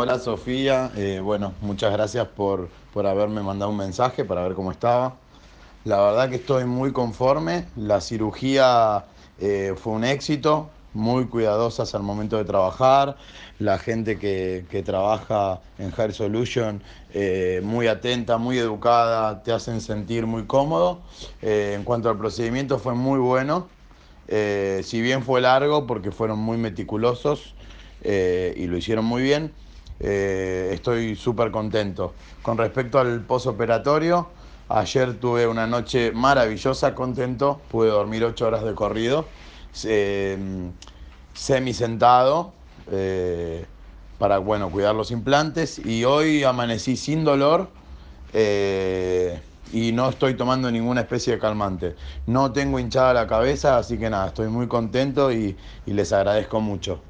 hola Sofía. Eh, bueno, muchas gracias por, por haberme mandado un mensaje para ver cómo estaba. La verdad que estoy muy conforme. La cirugía eh, fue un éxito, muy cuidadosas al momento de trabajar. La gente que, que trabaja en Hair Solution, eh, muy atenta, muy educada, te hacen sentir muy cómodo. Eh, en cuanto al procedimiento, fue muy bueno. Eh, si bien fue largo, porque fueron muy meticulosos y lo hicieron muy bien, eh, estoy súper contento. Con respecto al posoperatorio, ayer tuve una noche maravillosa, contento, pude dormir ocho horas de corrido, eh, semi sentado, para bueno, cuidar los implantes y hoy amanecí sin dolor. eh, y no estoy tomando ninguna especie de calmante. No tengo hinchada la cabeza, así que nada, estoy muy contento y les agradezco mucho.